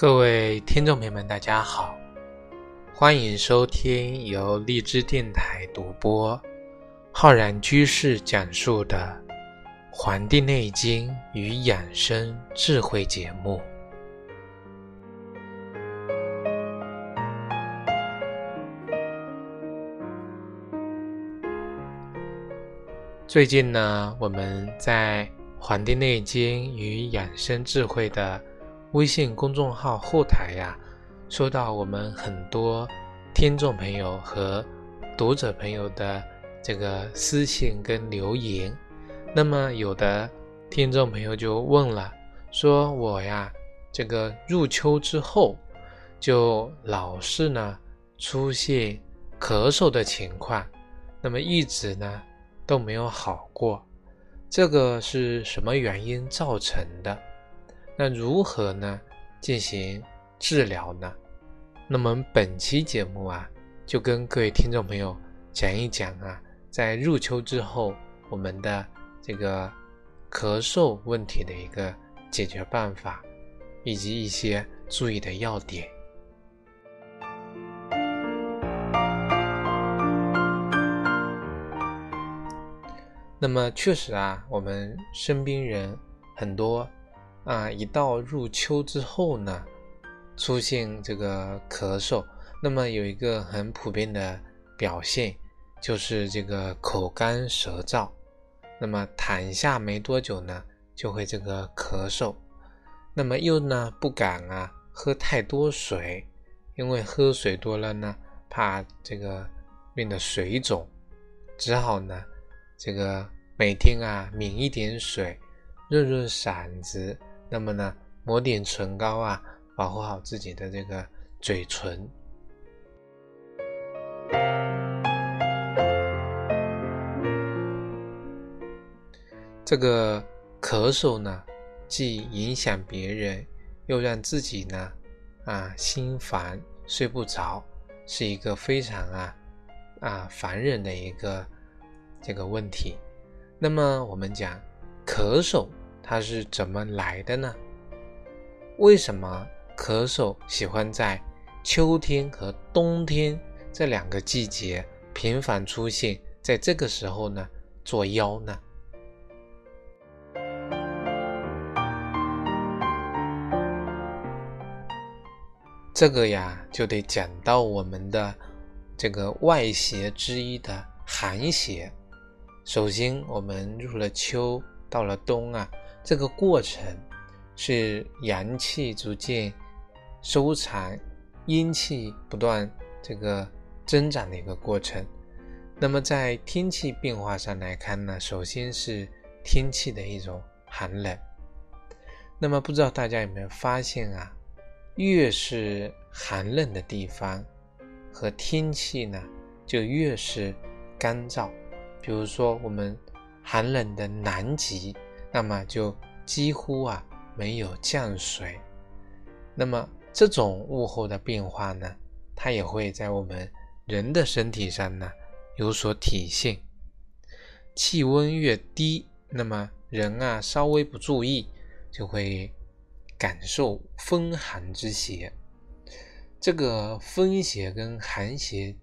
各位听众朋友们，大家好，欢迎收听由荔枝电台独播、浩然居士讲述的《黄帝内经与养生智慧》节目。最近呢，我们在《黄帝内经与养生智慧》的微信公众号后台呀，收到我们很多听众朋友和读者朋友的这个私信跟留言。那么有的听众朋友就问了，说我呀，这个入秋之后就老是呢出现咳嗽的情况，那么一直呢都没有好过，这个是什么原因造成的？那如何呢进行治疗呢？那么本期节目啊，就跟各位听众朋友讲一讲啊，在入秋之后，我们的这个咳嗽问题的一个解决办法，以及一些注意的要点。那么确实啊，我们身边人很多。啊，一到入秋之后呢，出现这个咳嗽，那么有一个很普遍的表现，就是这个口干舌燥，那么躺下没多久呢，就会这个咳嗽，那么又呢不敢啊喝太多水，因为喝水多了呢，怕这个变得水肿，只好呢这个每天啊抿一点水，润润嗓子。那么呢，抹点唇膏啊，保护好自己的这个嘴唇。这个咳嗽呢，既影响别人，又让自己呢啊心烦睡不着，是一个非常啊啊烦人的一个这个问题。那么我们讲咳嗽。它是怎么来的呢？为什么咳嗽喜欢在秋天和冬天这两个季节频繁出现？在这个时候呢，作妖呢？这个呀，就得讲到我们的这个外邪之一的寒邪。首先，我们入了秋，到了冬啊。这个过程是阳气逐渐收藏，阴气不断这个增长的一个过程。那么在天气变化上来看呢，首先是天气的一种寒冷。那么不知道大家有没有发现啊？越是寒冷的地方和天气呢，就越是干燥。比如说我们寒冷的南极。那么就几乎啊没有降水，那么这种物候的变化呢，它也会在我们人的身体上呢有所体现。气温越低，那么人啊稍微不注意，就会感受风寒之邪。这个风邪跟寒邪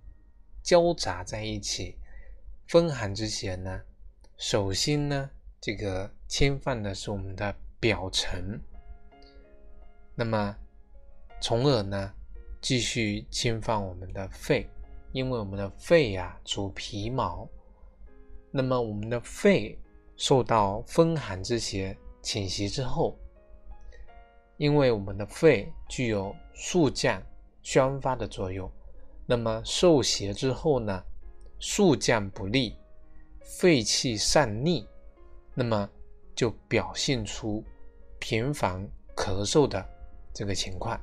交杂在一起，风寒之邪呢，首先呢。这个侵犯的是我们的表层，那么从而呢继续侵犯我们的肺，因为我们的肺呀主皮毛，那么我们的肺受到风寒之邪侵袭之后，因为我们的肺具有肃降宣发的作用，那么受邪之后呢，肃降不利，肺气上逆。那么就表现出频繁咳嗽的这个情况。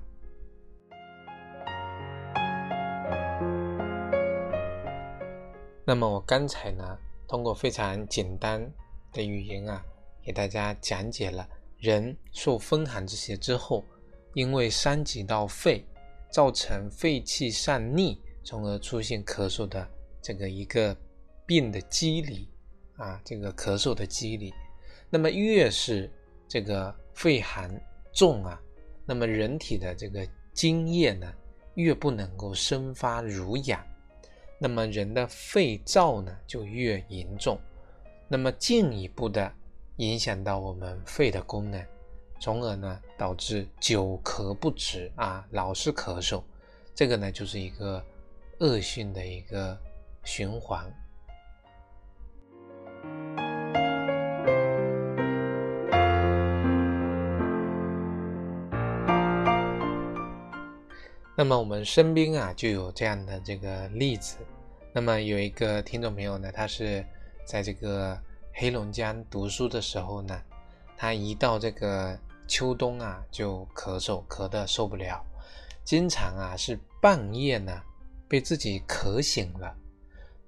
那么我刚才呢，通过非常简单的语言啊，给大家讲解了人受风寒之邪之后，因为伤及到肺，造成肺气上逆，从而出现咳嗽的这个一个病的机理。啊，这个咳嗽的机理，那么越是这个肺寒重啊，那么人体的这个津液呢，越不能够生发濡养，那么人的肺燥呢就越严重，那么进一步的影响到我们肺的功能，从而呢导致久咳不止啊，老是咳嗽，这个呢就是一个恶性的一个循环。那么我们身边啊就有这样的这个例子。那么有一个听众朋友呢，他是在这个黑龙江读书的时候呢，他一到这个秋冬啊就咳嗽，咳得受不了，经常啊是半夜呢被自己咳醒了，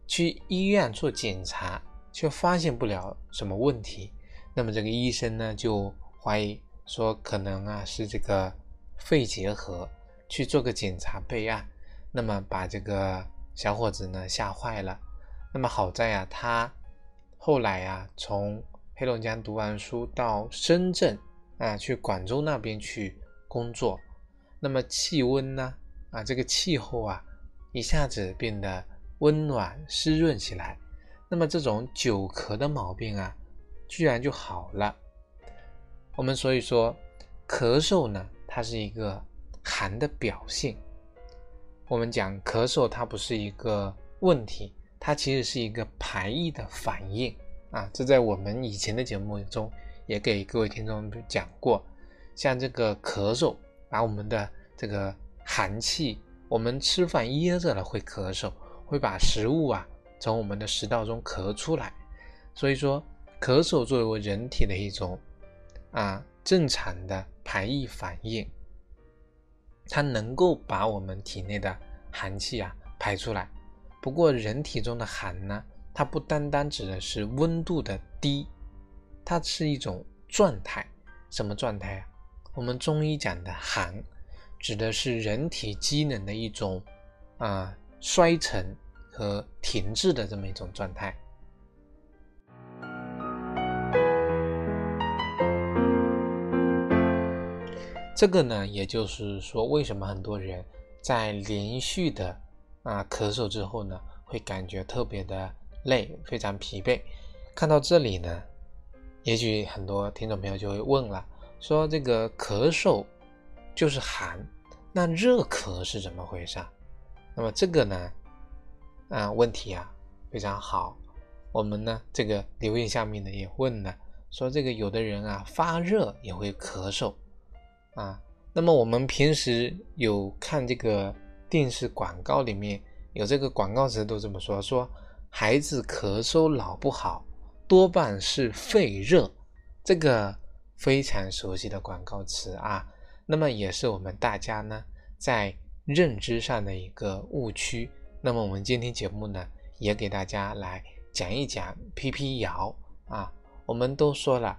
去医院做检查却发现不了什么问题。那么这个医生呢就怀疑说可能啊是这个肺结核。去做个检查备案，那么把这个小伙子呢吓坏了。那么好在啊，他后来啊从黑龙江读完书到深圳啊去广州那边去工作，那么气温呢啊这个气候啊一下子变得温暖湿润起来，那么这种久咳的毛病啊居然就好了。我们所以说咳嗽呢，它是一个。寒的表现，我们讲咳嗽，它不是一个问题，它其实是一个排异的反应啊。这在我们以前的节目中也给各位听众讲过。像这个咳嗽，把我们的这个寒气，我们吃饭噎着了会咳嗽，会把食物啊从我们的食道中咳出来。所以说，咳嗽作为人体的一种啊正常的排异反应。它能够把我们体内的寒气啊排出来。不过，人体中的寒呢，它不单单指的是温度的低，它是一种状态。什么状态啊？我们中医讲的寒，指的是人体机能的一种啊衰沉和停滞的这么一种状态。这个呢，也就是说，为什么很多人在连续的啊咳嗽之后呢，会感觉特别的累，非常疲惫。看到这里呢，也许很多听众朋友就会问了，说这个咳嗽就是寒，那热咳是怎么回事？那么这个呢，啊问题啊非常好。我们呢这个留言下面呢也问了，说这个有的人啊发热也会咳嗽。啊，那么我们平时有看这个电视广告，里面有这个广告词都这么说：说孩子咳嗽老不好，多半是肺热。这个非常熟悉的广告词啊，那么也是我们大家呢在认知上的一个误区。那么我们今天节目呢，也给大家来讲一讲辟辟谣啊。我们都说了。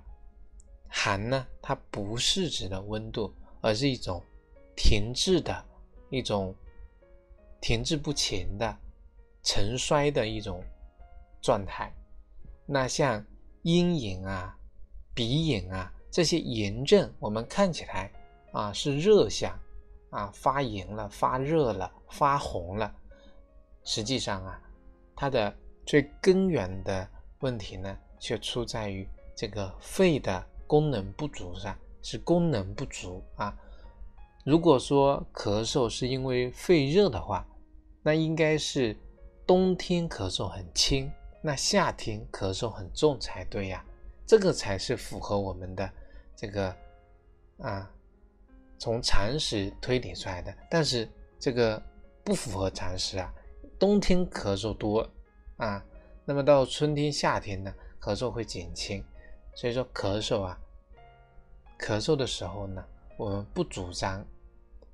寒呢，它不是指的温度，而是一种停滞的一种停滞不前的沉衰的一种状态。那像阴影啊、鼻影啊这些炎症，我们看起来啊是热象啊，发炎了、发热了、发红了。实际上啊，它的最根源的问题呢，却出在于这个肺的。功能不足是吧是功能不足啊。如果说咳嗽是因为肺热的话，那应该是冬天咳嗽很轻，那夏天咳嗽很重才对呀。这个才是符合我们的这个啊，从常识推理出来的。但是这个不符合常识啊。冬天咳嗽多啊，那么到春天、夏天呢，咳嗽会减轻。所以说咳嗽啊，咳嗽的时候呢，我们不主张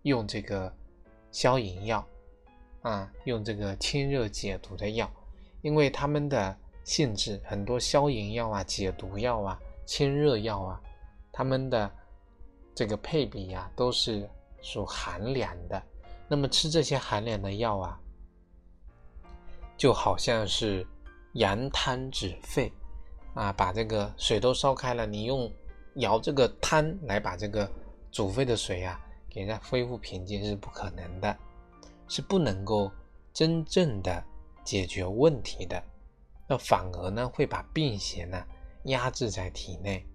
用这个消炎药啊，用这个清热解毒的药，因为它们的性质很多消炎药啊、解毒药啊、清热药啊，它们的这个配比呀都是属寒凉的。那么吃这些寒凉的药啊，就好像是羊汤止沸。啊，把这个水都烧开了，你用舀这个汤来把这个煮沸的水啊，给它恢复平静是不可能的，是不能够真正的解决问题的。那反而呢，会把病邪呢压制在体内。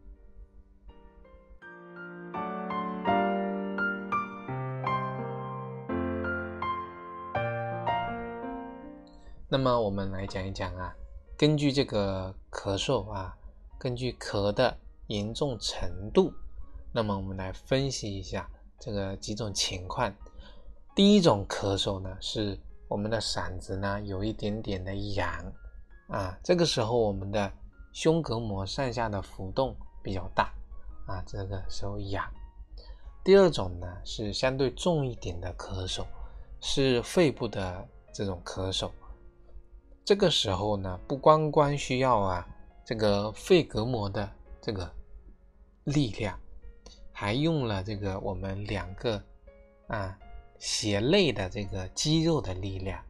那么我们来讲一讲啊，根据这个咳嗽啊，根据咳的严重程度，那么我们来分析一下这个几种情况。第一种咳嗽呢，是我们的嗓子呢有一点点的痒啊，这个时候我们的胸膈膜上下的浮动比较大啊，这个时候痒。第二种呢是相对重一点的咳嗽，是肺部的这种咳嗽。这个时候呢，不光光需要啊这个肺隔膜的这个力量，还用了这个我们两个啊胁肋的这个肌肉的力量。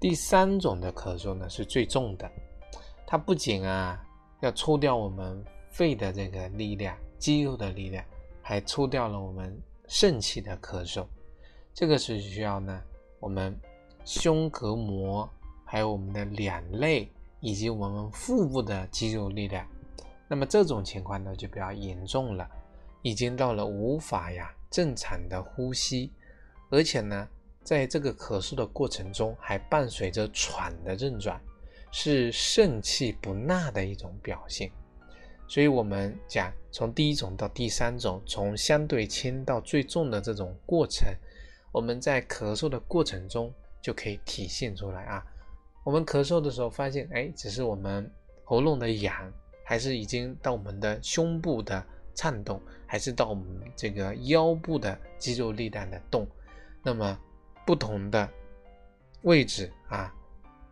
第三种的咳嗽呢是最重的，它不仅啊要抽掉我们肺的这个力量、肌肉的力量，还抽掉了我们肾气的咳嗽。这个是需要呢，我们胸膈膜，还有我们的两肋以及我们腹部的肌肉力量。那么这种情况呢就比较严重了，已经到了无法呀正常的呼吸，而且呢，在这个咳嗽的过程中还伴随着喘的症状，是肾气不纳的一种表现。所以我们讲从第一种到第三种，从相对轻到最重的这种过程。我们在咳嗽的过程中就可以体现出来啊。我们咳嗽的时候发现，哎，只是我们喉咙的痒，还是已经到我们的胸部的颤动，还是到我们这个腰部的肌肉力量的动。那么不同的位置啊，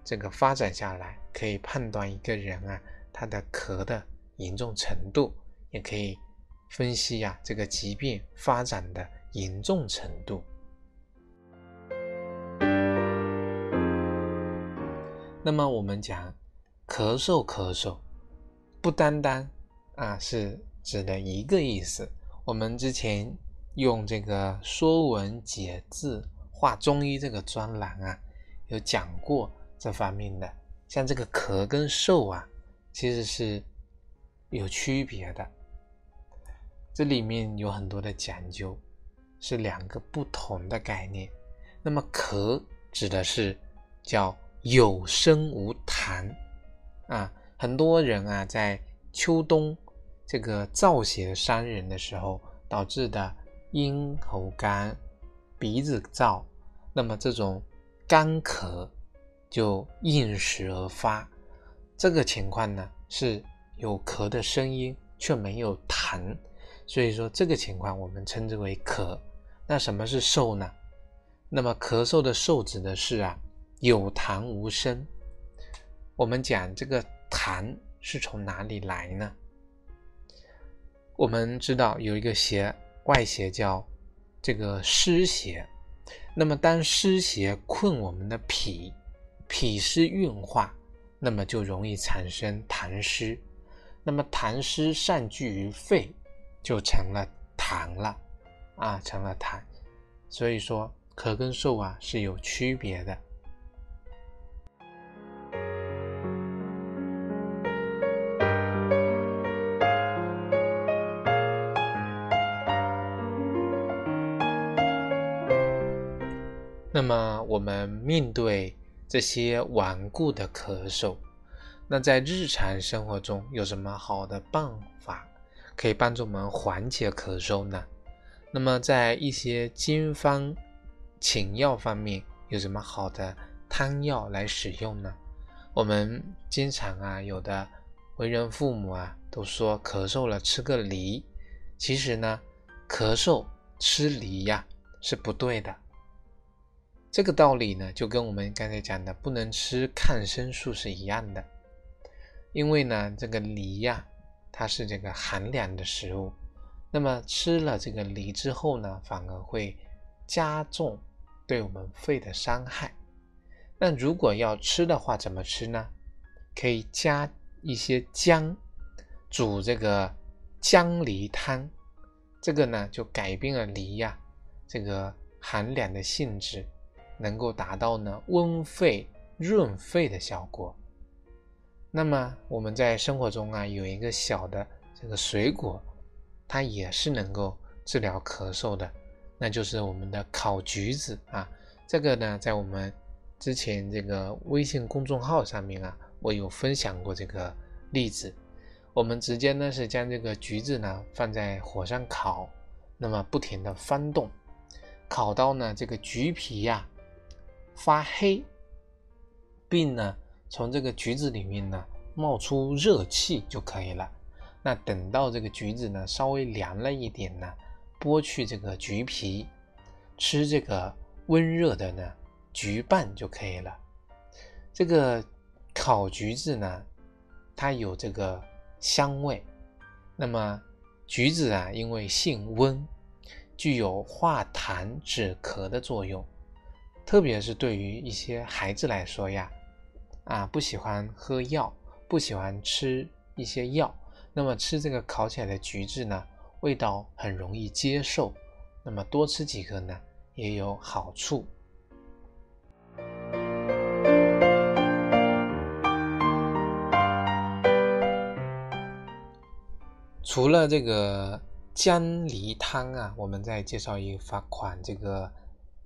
这个发展下来，可以判断一个人啊他的咳的严重程度，也可以分析呀这个疾病发展的严重程度。那么我们讲咳嗽，咳嗽不单单啊是指的一个意思。我们之前用这个《说文解字》画中医这个专栏啊，有讲过这方面的。像这个咳跟嗽啊，其实是有区别的，这里面有很多的讲究，是两个不同的概念。那么咳指的是叫。有声无痰啊，很多人啊，在秋冬这个燥邪伤人的时候，导致的咽喉干、鼻子燥，那么这种干咳就应时而发。这个情况呢，是有咳的声音却没有痰，所以说这个情况我们称之为咳。那什么是嗽呢？那么咳嗽的嗽指的是啊。有痰无声，我们讲这个痰是从哪里来呢？我们知道有一个邪外邪叫这个湿邪，那么当湿邪困我们的脾，脾湿运化，那么就容易产生痰湿，那么痰湿散聚于肺，就成了痰了啊，成了痰。所以说咳跟嗽啊是有区别的。那么我们面对这些顽固的咳嗽，那在日常生活中有什么好的办法可以帮助我们缓解咳嗽呢？那么在一些经方请药方面有什么好的汤药来使用呢？我们经常啊，有的为人父母啊都说咳嗽了吃个梨，其实呢，咳嗽吃梨呀是不对的。这个道理呢，就跟我们刚才讲的不能吃抗生素是一样的，因为呢，这个梨呀，它是这个寒凉的食物，那么吃了这个梨之后呢，反而会加重对我们肺的伤害。那如果要吃的话，怎么吃呢？可以加一些姜煮这个姜梨汤，这个呢就改变了梨呀这个寒凉的性质，能够达到呢温肺润肺的效果。那么我们在生活中啊有一个小的这个水果，它也是能够治疗咳嗽的，那就是我们的烤橘子啊。这个呢在我们之前这个微信公众号上面啊，我有分享过这个例子。我们直接呢是将这个橘子呢放在火上烤，那么不停的翻动，烤到呢这个橘皮呀发黑，并呢从这个橘子里面呢冒出热气就可以了。那等到这个橘子呢稍微凉了一点呢，剥去这个橘皮，吃这个温热的呢。橘瓣就可以了。这个烤橘子呢，它有这个香味。那么橘子啊，因为性温，具有化痰止咳的作用。特别是对于一些孩子来说呀，啊，不喜欢喝药，不喜欢吃一些药，那么吃这个烤起来的橘子呢，味道很容易接受。那么多吃几颗呢，也有好处。除了这个姜梨汤啊，我们再介绍一款这个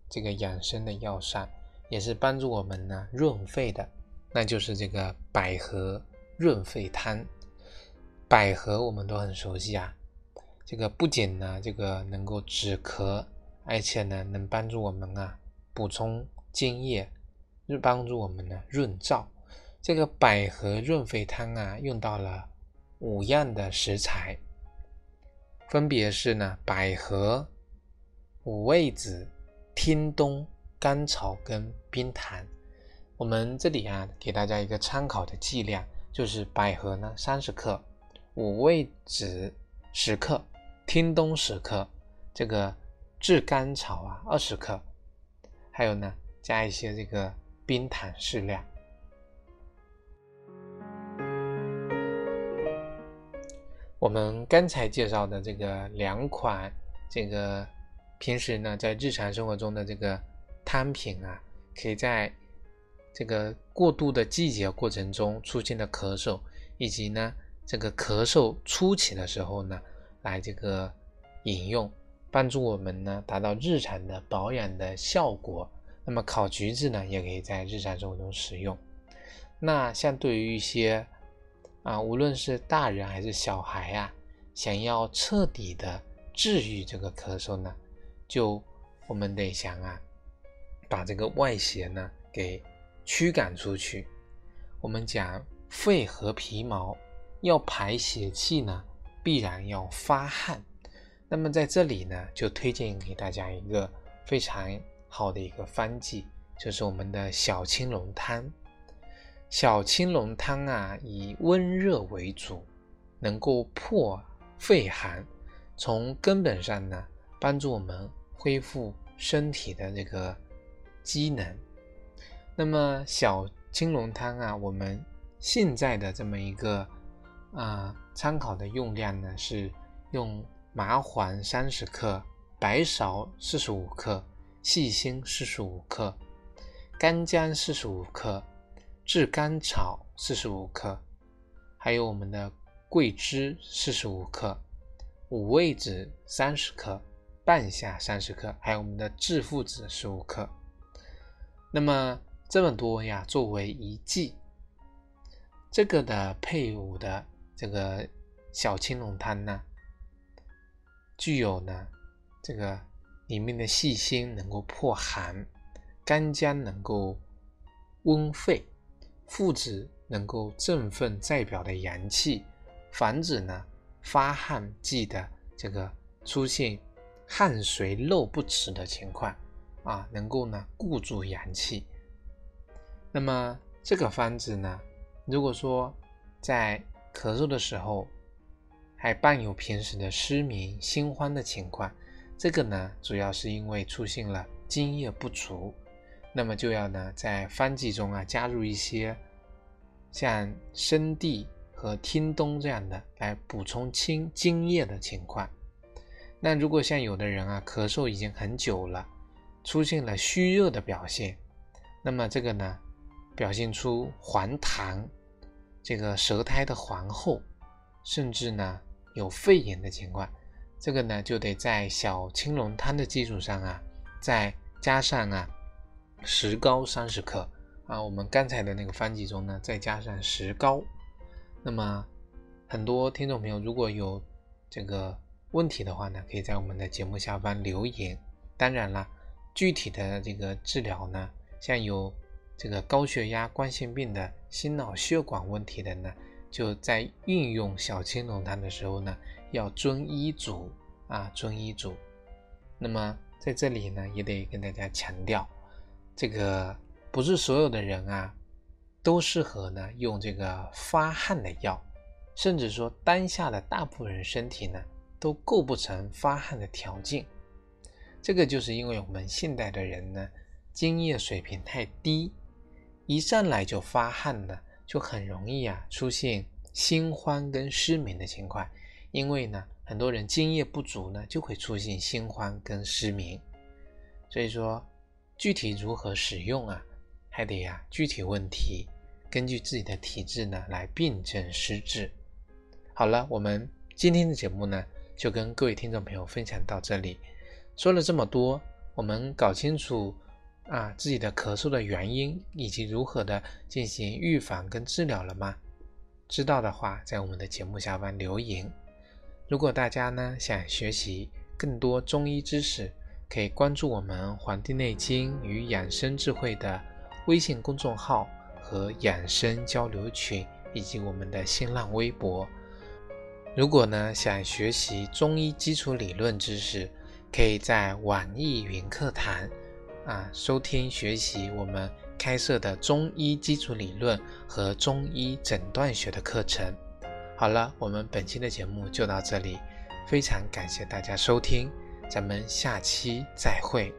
这个养生的药膳，也是帮助我们呢润肺的，那就是这个百合润肺汤。百合我们都很熟悉啊，这个不仅呢这个能够止咳，而且呢能帮助我们啊补充津液，帮助我们呢润燥。这个百合润肺汤啊，用到了。五样的食材，分别是呢百合、五味子、天冬、甘草跟冰糖。我们这里啊给大家一个参考的剂量，就是百合呢三十克，五味子十克，天冬十克，这个炙甘草啊二十克，还有呢加一些这个冰糖适量。我们刚才介绍的这个两款，这个平时呢在日常生活中的这个汤品啊，可以在这个过渡的季节过程中出现的咳嗽，以及呢这个咳嗽初期的时候呢，来这个饮用，帮助我们呢达到日常的保养的效果。那么烤橘子呢，也可以在日常生活中使用。那像对于一些啊，无论是大人还是小孩啊，想要彻底的治愈这个咳嗽呢，就我们得想啊，把这个外邪呢给驱赶出去。我们讲肺和皮毛要排邪气呢，必然要发汗。那么在这里呢，就推荐给大家一个非常好的一个方剂，就是我们的小青龙汤。小青龙汤啊，以温热为主，能够破肺寒，从根本上呢，帮助我们恢复身体的这个机能。那么小青龙汤啊，我们现在的这么一个啊参考的用量呢，是用麻黄三十克、白芍四十五克、细辛四十五克、干姜四十五克。炙甘草四十五克，还有我们的桂枝四十五克，五味子三十克，半夏三十克，还有我们的炙附子十五克。那么这么多呀，作为一剂，这个的配伍的这个小青龙汤呢，具有呢这个里面的细辛能够破寒，干姜能够温肺。附子能够振奋在表的阳气，防止呢发汗剂的这个出现汗水漏不止的情况啊，能够呢固住阳气。那么这个方子呢，如果说在咳嗽的时候还伴有平时的失眠、心慌的情况，这个呢主要是因为出现了津液不足。那么就要呢，在方剂中啊加入一些像生地和听冬这样的来补充清津液的情况。那如果像有的人啊，咳嗽已经很久了，出现了虚热的表现，那么这个呢，表现出黄痰，这个舌苔的黄厚，甚至呢有肺炎的情况，这个呢就得在小青龙汤的基础上啊，再加上啊石膏三十克啊，我们刚才的那个方剂中呢，再加上石膏。那么很多听众朋友如果有这个。问题的话呢，可以在我们的节目下方留言。当然了，具体的这个治疗呢，像有这个高血压、冠心病的心脑血管问题的呢，就在运用小青龙汤的时候呢，要遵医嘱啊，遵医嘱。那么在这里呢，也得跟大家强调，这个不是所有的人啊，都适合呢用这个发汗的药，甚至说当下的大部分人身体呢。都构不成发汗的条件，这个就是因为我们现代的人呢，津液水平太低，一上来就发汗呢，就很容易啊出现心慌跟失眠的情况。因为呢，很多人津液不足呢，就会出现心慌跟失眠。所以说，具体如何使用啊，还得呀具体问题根据自己的体质呢来辨证施治。好了，我们今天的节目呢。就跟各位听众朋友分享到这里，说了这么多，我们搞清楚啊自己的咳嗽的原因以及如何的进行预防跟治疗了吗？知道的话，在我们的节目下方留言。如果大家呢想学习更多中医知识，可以关注我们《黄帝内经与养生智慧》的微信公众号和养生交流群，以及我们的新浪微博。如果呢想学习中医基础理论知识，可以在网易云课堂啊收听学习我们开设的中医基础理论和中医诊断学的课程。好了，我们本期的节目就到这里，非常感谢大家收听，咱们下期再会。